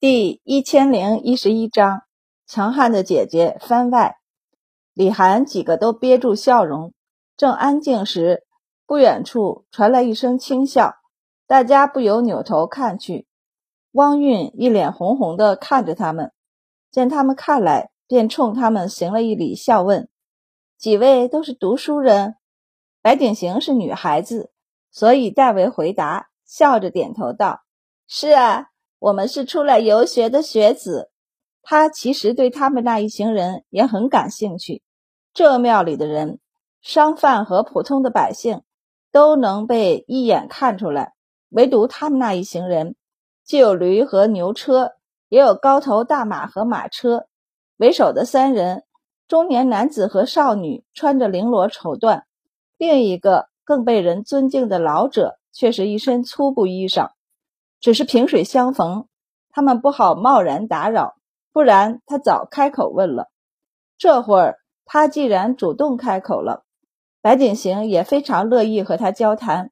第一千零一十一章，强悍的姐姐番外。李涵几个都憋住笑容，正安静时，不远处传来一声轻笑，大家不由扭头看去。汪韵一脸红红的看着他们，见他们看来，便冲他们行了一礼，笑问：“几位都是读书人？”白景行是女孩子，所以代为回答，笑着点头道：“是啊。”我们是出来游学的学子，他其实对他们那一行人也很感兴趣。这庙里的人，商贩和普通的百姓都能被一眼看出来，唯独他们那一行人，既有驴和牛车，也有高头大马和马车。为首的三人，中年男子和少女穿着绫罗绸缎，另一个更被人尊敬的老者，却是一身粗布衣裳。只是萍水相逢，他们不好贸然打扰，不然他早开口问了。这会儿他既然主动开口了，白景行也非常乐意和他交谈。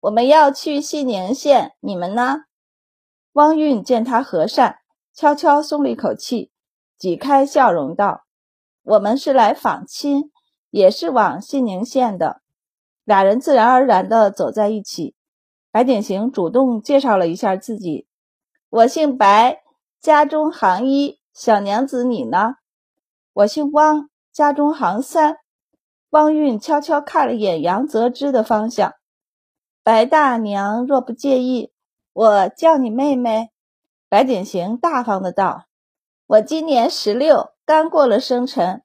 我们要去西宁县，你们呢？汪韵见他和善，悄悄松了一口气，挤开笑容道：“我们是来访亲，也是往西宁县的。”俩人自然而然地走在一起。白景行主动介绍了一下自己：“我姓白，家中行一。小娘子你呢？我姓汪，家中行三。”汪韵悄悄看了眼杨泽之的方向：“白大娘若不介意，我叫你妹妹。”白景行大方的道：“我今年十六，刚过了生辰。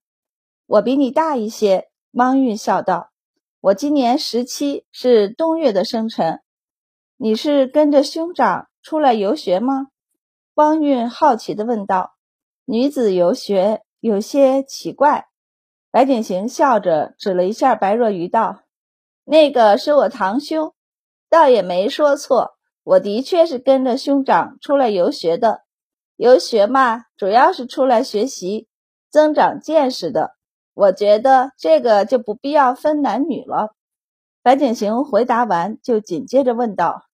我比你大一些。”汪韵笑道：“我今年十七，是冬月的生辰。”你是跟着兄长出来游学吗？汪韵好奇地问道。女子游学有些奇怪。白景行笑着指了一下白若愚道：“那个是我堂兄，倒也没说错。我的确是跟着兄长出来游学的。游学嘛，主要是出来学习、增长见识的。我觉得这个就不必要分男女了。”白景行回答完，就紧接着问道：“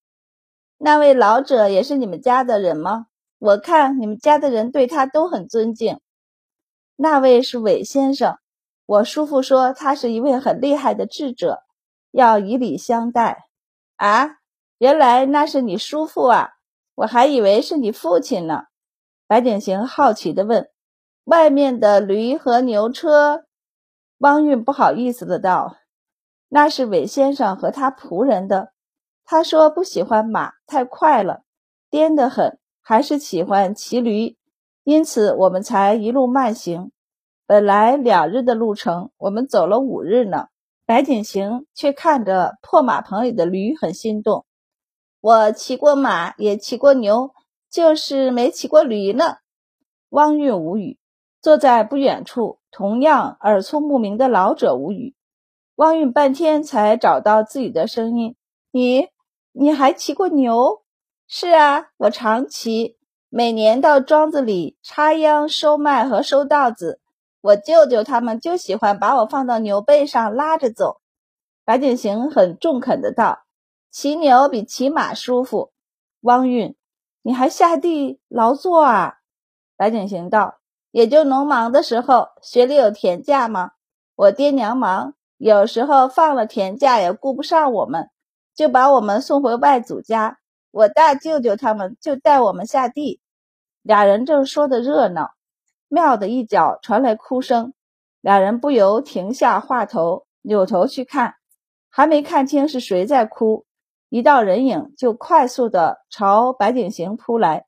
那位老者也是你们家的人吗？我看你们家的人对他都很尊敬。”那位是韦先生，我叔父说他是一位很厉害的智者，要以礼相待。啊，原来那是你叔父啊！我还以为是你父亲呢。白景行好奇地问：“外面的驴和牛车？”汪运不好意思的道。那是韦先生和他仆人的。他说不喜欢马，太快了，颠得很，还是喜欢骑驴，因此我们才一路慢行。本来两日的路程，我们走了五日呢。白景行却看着破马棚里的驴，很心动。我骑过马，也骑过牛，就是没骑过驴呢。汪韵无语，坐在不远处，同样耳聪目明的老者无语。汪韵半天才找到自己的声音：“你，你还骑过牛？是啊，我常骑，每年到庄子里插秧、收麦和收稻子。我舅舅他们就喜欢把我放到牛背上拉着走。”白景行很中肯的道：“骑牛比骑马舒服。”汪运，你还下地劳作啊？白景行道：“也就农忙的时候，学里有田假吗？我爹娘忙。”有时候放了田假也顾不上我们，就把我们送回外祖家。我大舅舅他们就带我们下地。俩人正说的热闹，庙的一角传来哭声，俩人不由停下话头，扭头去看，还没看清是谁在哭，一道人影就快速的朝白景行扑来。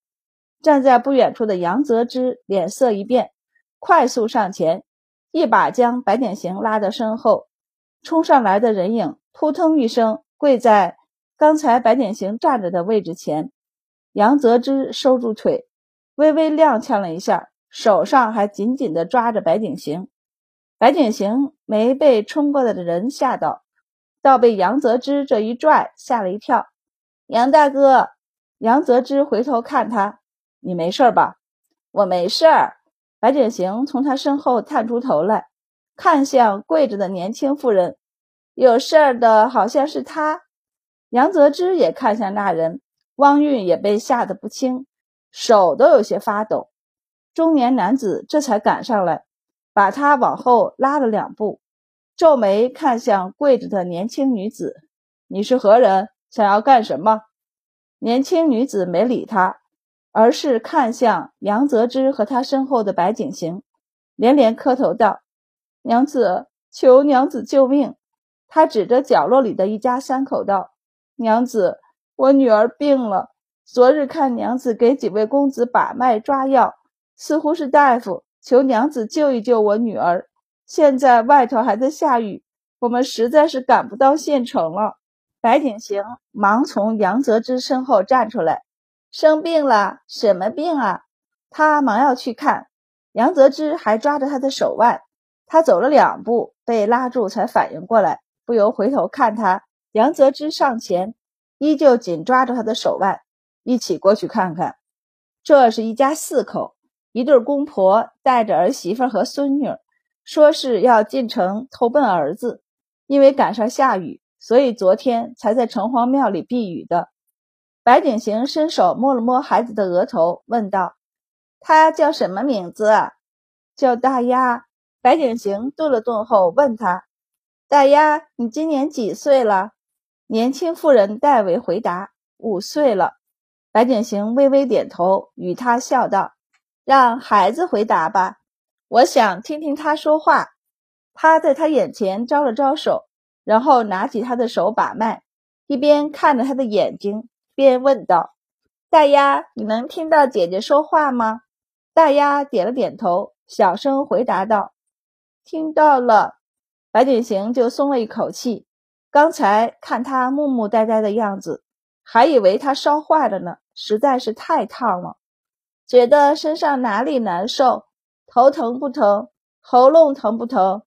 站在不远处的杨泽之脸色一变，快速上前，一把将白景行拉到身后。冲上来的人影扑腾一声跪在刚才白景行站着的位置前，杨泽之收住腿，微微踉跄了一下，手上还紧紧地抓着白景行。白景行没被冲过来的人吓到，倒被杨泽之这一拽吓了一跳。杨大哥，杨泽之回头看他，你没事吧？我没事儿。白景行从他身后探出头来。看向跪着的年轻妇人，有事儿的好像是他。杨泽之也看向那人，汪韵也被吓得不轻，手都有些发抖。中年男子这才赶上来，把他往后拉了两步，皱眉看向跪着的年轻女子：“你是何人？想要干什么？”年轻女子没理他，而是看向杨泽之和他身后的白景行，连连磕头道：“娘子，求娘子救命！”他指着角落里的一家三口道：“娘子，我女儿病了，昨日看娘子给几位公子把脉抓药。”似乎是大夫，求娘子救一救我女儿。现在外头还在下雨，我们实在是赶不到县城了。白景行忙从杨泽之身后站出来，生病了？什么病啊？他忙要去看。杨泽之还抓着他的手腕，他走了两步，被拉住，才反应过来，不由回头看他。杨泽之上前，依旧紧抓着他的手腕，一起过去看看。这是一家四口。一对公婆带着儿媳妇和孙女，说是要进城投奔儿子，因为赶上下雨，所以昨天才在城隍庙里避雨的。白景行伸手摸了摸孩子的额头，问道：“他叫什么名字？”“叫大丫。”白景行顿了顿后问他：“大丫，你今年几岁了？”年轻妇人代为回答：“五岁了。”白景行微微点头，与他笑道。让孩子回答吧，我想听听他说话。他在他眼前招了招手，然后拿起他的手把脉，一边看着他的眼睛，边问道：“大丫，你能听到姐姐说话吗？”大丫点了点头，小声回答道：“听到了。”白景行就松了一口气。刚才看他木木呆呆的样子，还以为他烧坏了呢，实在是太烫了。觉得身上哪里难受？头疼不疼？喉咙疼不疼？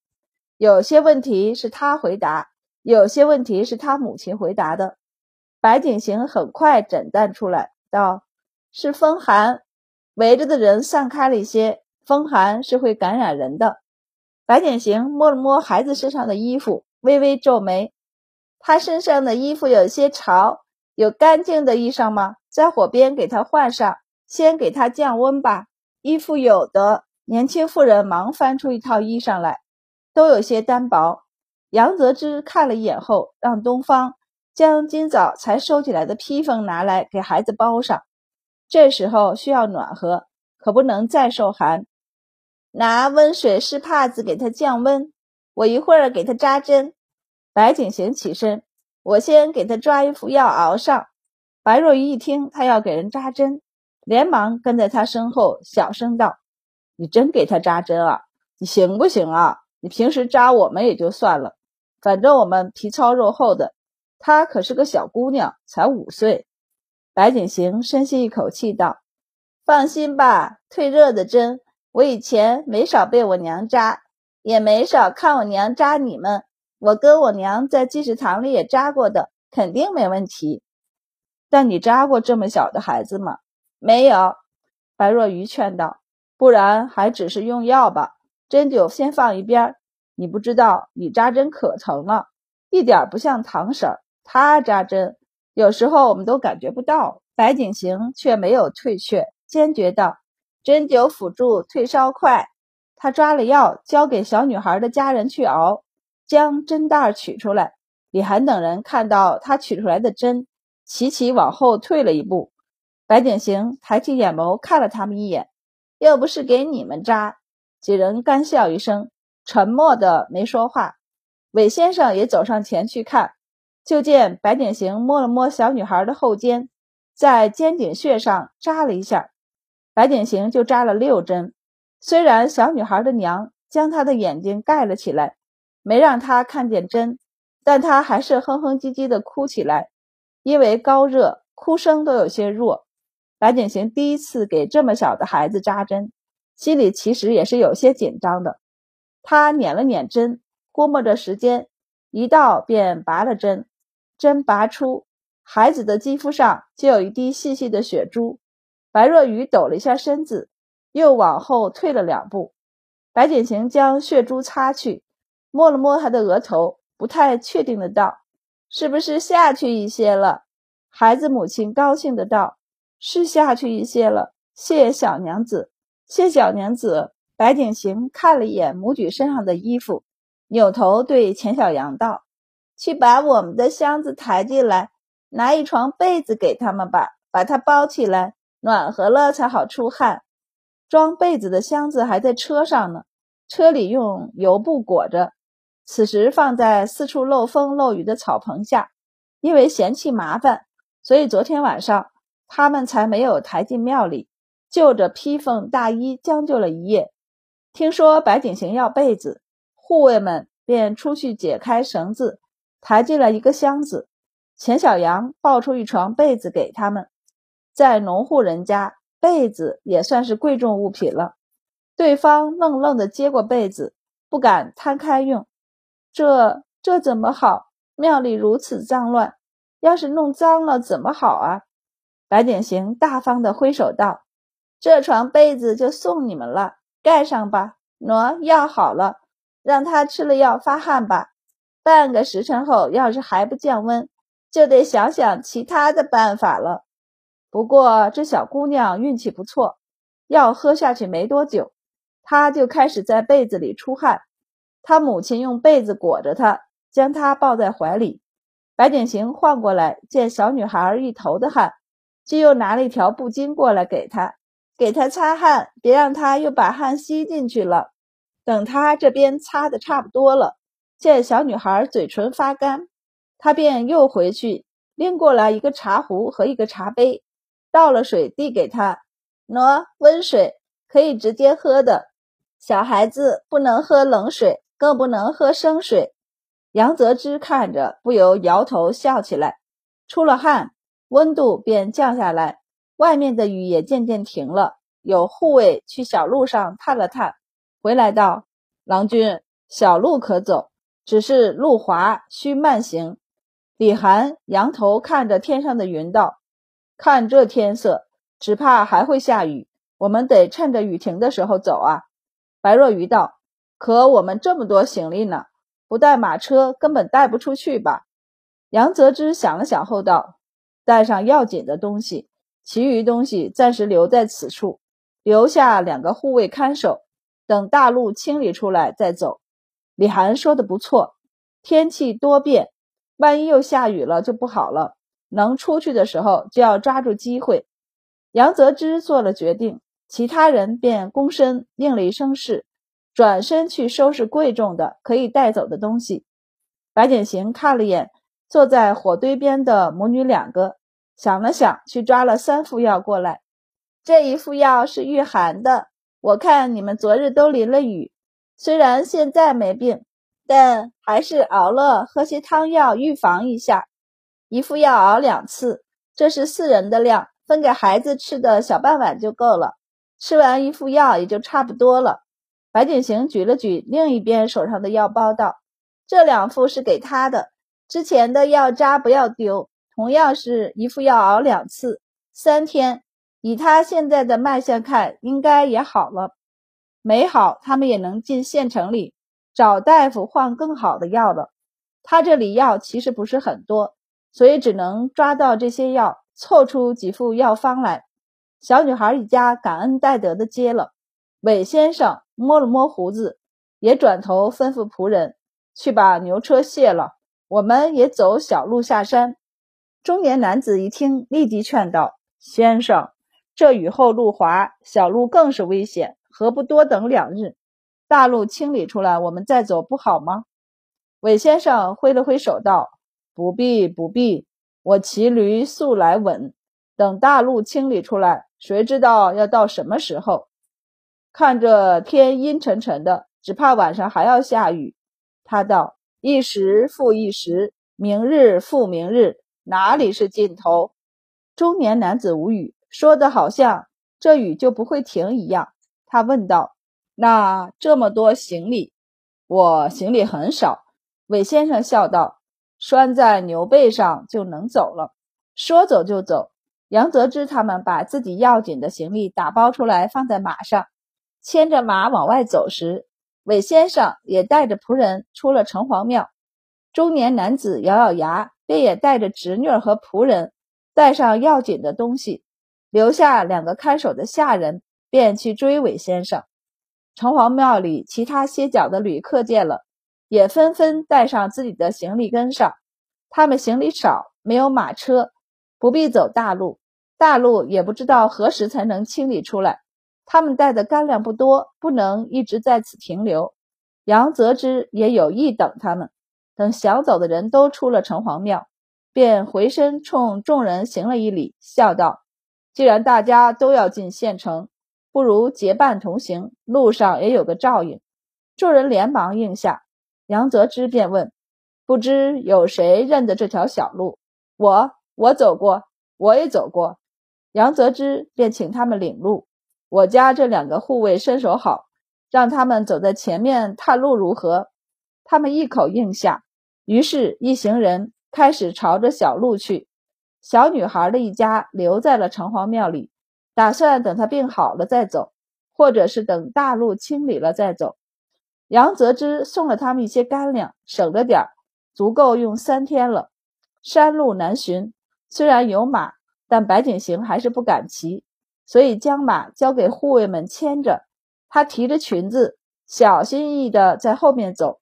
有些问题是他回答，有些问题是他母亲回答的。白景行很快诊断出来，道：“是风寒，围着的人散开了一些。风寒是会感染人的。”白景行摸了摸孩子身上的衣服，微微皱眉：“他身上的衣服有些潮，有干净的衣裳吗？在火边给他换上。”先给他降温吧。衣服有的，年轻妇人忙翻出一套衣裳来，都有些单薄。杨泽之看了一眼后，让东方将今早才收起来的披风拿来给孩子包上。这时候需要暖和，可不能再受寒。拿温水湿帕子给他降温。我一会儿给他扎针。白景行起身，我先给他抓一副药熬上。白若愚一听他要给人扎针。连忙跟在他身后，小声道：“你真给他扎针啊？你行不行啊？你平时扎我们也就算了，反正我们皮糙肉厚的。她可是个小姑娘，才五岁。”白景行深吸一口气道：“放心吧，退热的针，我以前没少被我娘扎，也没少看我娘扎你们。我跟我娘在济世堂里也扎过的，肯定没问题。但你扎过这么小的孩子吗？”没有，白若愚劝道：“不然还只是用药吧，针灸先放一边。你不知道，你扎针可疼了，一点不像堂婶儿，她扎针有时候我们都感觉不到。”白景行却没有退却，坚决道：“针灸辅助退烧快。”他抓了药，交给小女孩的家人去熬，将针袋取出来。李涵等人看到他取出来的针，齐齐往后退了一步。白景行抬起眼眸看了他们一眼，又不是给你们扎。几人干笑一声，沉默的没说话。韦先生也走上前去看，就见白景行摸了摸小女孩的后肩，在肩颈穴上扎了一下。白景行就扎了六针。虽然小女孩的娘将她的眼睛盖了起来，没让她看见针，但她还是哼哼唧唧的哭起来，因为高热，哭声都有些弱。白景行第一次给这么小的孩子扎针，心里其实也是有些紧张的。他捻了捻针，估摸着时间，一到便拔了针。针拔出，孩子的肌肤上就有一滴细细的血珠。白若愚抖了一下身子，又往后退了两步。白景行将血珠擦去，摸了摸他的额头，不太确定的道：“是不是下去一些了？”孩子母亲高兴的道。是下去一些了，谢小娘子，谢小娘子。白景行看了一眼母举身上的衣服，扭头对钱小阳道：“去把我们的箱子抬进来，拿一床被子给他们吧，把它包起来，暖和了才好出汗。装被子的箱子还在车上呢，车里用油布裹着，此时放在四处漏风漏雨的草棚下。因为嫌弃麻烦，所以昨天晚上他们才没有抬进庙里，就着披风大衣将就了一夜。”听说白景行要被子，护卫们便出去解开绳子，抬进了一个箱子。钱小阳抱出一床被子给他们，在农户人家，被子也算是贵重物品了。对方愣愣地接过被子，不敢摊开用。这这怎么好？庙里如此脏乱，要是弄脏了怎么好啊？白景行大方地挥手道：“这床被子就送你们了。”盖上吧，喏，药好了，让他吃了药发汗吧。半个时辰后，要是还不降温，就得想想其他的办法了。不过这小姑娘运气不错，药喝下去没多久，她就开始在被子里出汗。她母亲用被子裹着她，将她抱在怀里。白景行晃过来，见小女孩一头的汗，就又拿了一条布巾过来给她。给她擦汗，别让她又把汗吸进去了。等她这边擦的差不多了，见小女孩嘴唇发干，他便又回去拎过来一个茶壶和一个茶杯，倒了水递给他。喏，温水可以直接喝的，小孩子不能喝冷水，更不能喝生水。杨泽之看着，不由摇头笑起来。出了汗，温度便降下来。外面的雨也渐渐停了，有护卫去小路上探了探，回来道：“郎君，小路可走，只是路滑，需慢行。”李涵仰头看着天上的云道：“看这天色，只怕还会下雨，我们得趁着雨停的时候走啊。”白若愚道：“可我们这么多行李呢，不带马车根本带不出去吧？”杨泽之想了想后道：“带上要紧的东西。”其余东西暂时留在此处，留下两个护卫看守，等大路清理出来再走。李涵说的不错，天气多变，万一又下雨了就不好了。能出去的时候就要抓住机会。杨泽之做了决定，其他人便躬身应了一声是，转身去收拾贵重的可以带走的东西。白景行看了眼坐在火堆边的母女两个。想了想，去抓了三副药过来。这一副药是御寒的，我看你们昨日都淋了雨，虽然现在没病，但还是熬了喝些汤药预防一下。一副药熬两次，这是四人的量，分给孩子吃的小半碗就够了。吃完一副药也就差不多了。白景行举了举另一边手上的药包，道：“这两副是给他的，之前的药渣不要丢。”同样是一副药熬两次，三天，以他现在的脉象看，应该也好了。没好，他们也能进县城里找大夫换更好的药了。他这里药其实不是很多，所以只能抓到这些药，凑出几副药方来。小女孩一家感恩戴德的接了。韦先生摸了摸胡子，也转头吩咐仆人去把牛车卸了，我们也走小路下山。中年男子一听，立即劝道：“先生，这雨后路滑，小路更是危险，何不多等两日？大路清理出来，我们再走，不好吗？”韦先生挥了挥手道：“不必，不必，我骑驴素来稳，等大路清理出来，谁知道要到什么时候？看着天阴沉沉的，只怕晚上还要下雨。”他道：“一时复一时，明日复明日。”哪里是尽头？中年男子无语，说的好像这雨就不会停一样。他问道：“那这么多行李，我行李很少。”韦先生笑道：“拴在牛背上就能走了。”说走就走。杨泽之他们把自己要紧的行李打包出来，放在马上，牵着马往外走时，韦先生也带着仆人出了城隍庙。中年男子咬咬牙。便也带着侄女和仆人，带上要紧的东西，留下两个看守的下人，便去追韦先生。城隍庙里其他歇脚的旅客见了，也纷纷带上自己的行李跟上。他们行李少，没有马车，不必走大路，大路也不知道何时才能清理出来。他们带的干粮不多，不能一直在此停留。杨泽之也有意等他们，等想走的人都出了城隍庙，便回身冲众人行了一礼，笑道：“既然大家都要进县城，不如结伴同行，路上也有个照应。”众人连忙应下。杨泽之便问：“不知有谁认得这条小路？”“我，我走过，我也走过。”杨泽之便请他们领路。我家这两个护卫身手好，让他们走在前面探路如何？他们一口应下。于是，一行人开始朝着小路去。小女孩的一家留在了城隍庙里，打算等她病好了再走，或者是等大路清理了再走。杨泽之送了他们一些干粮，省着点儿，足够用三天了。山路难寻，虽然有马，但白景行还是不敢骑。所以将马交给护卫们牵着，他提着裙子，小心翼翼地在后面走。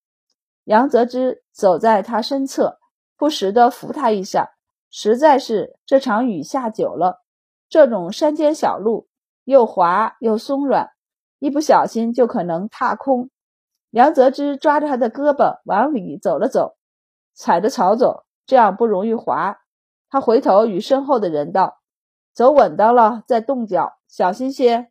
杨泽之走在他身侧，不时地扶他一下。实在是这场雨下久了，这种山间小路又滑又松软，一不小心就可能踏空。杨泽之抓着他的胳膊往里走了走，踩着草走，这样不容易滑。他回头与身后的人道。走稳当了，再动脚，小心些。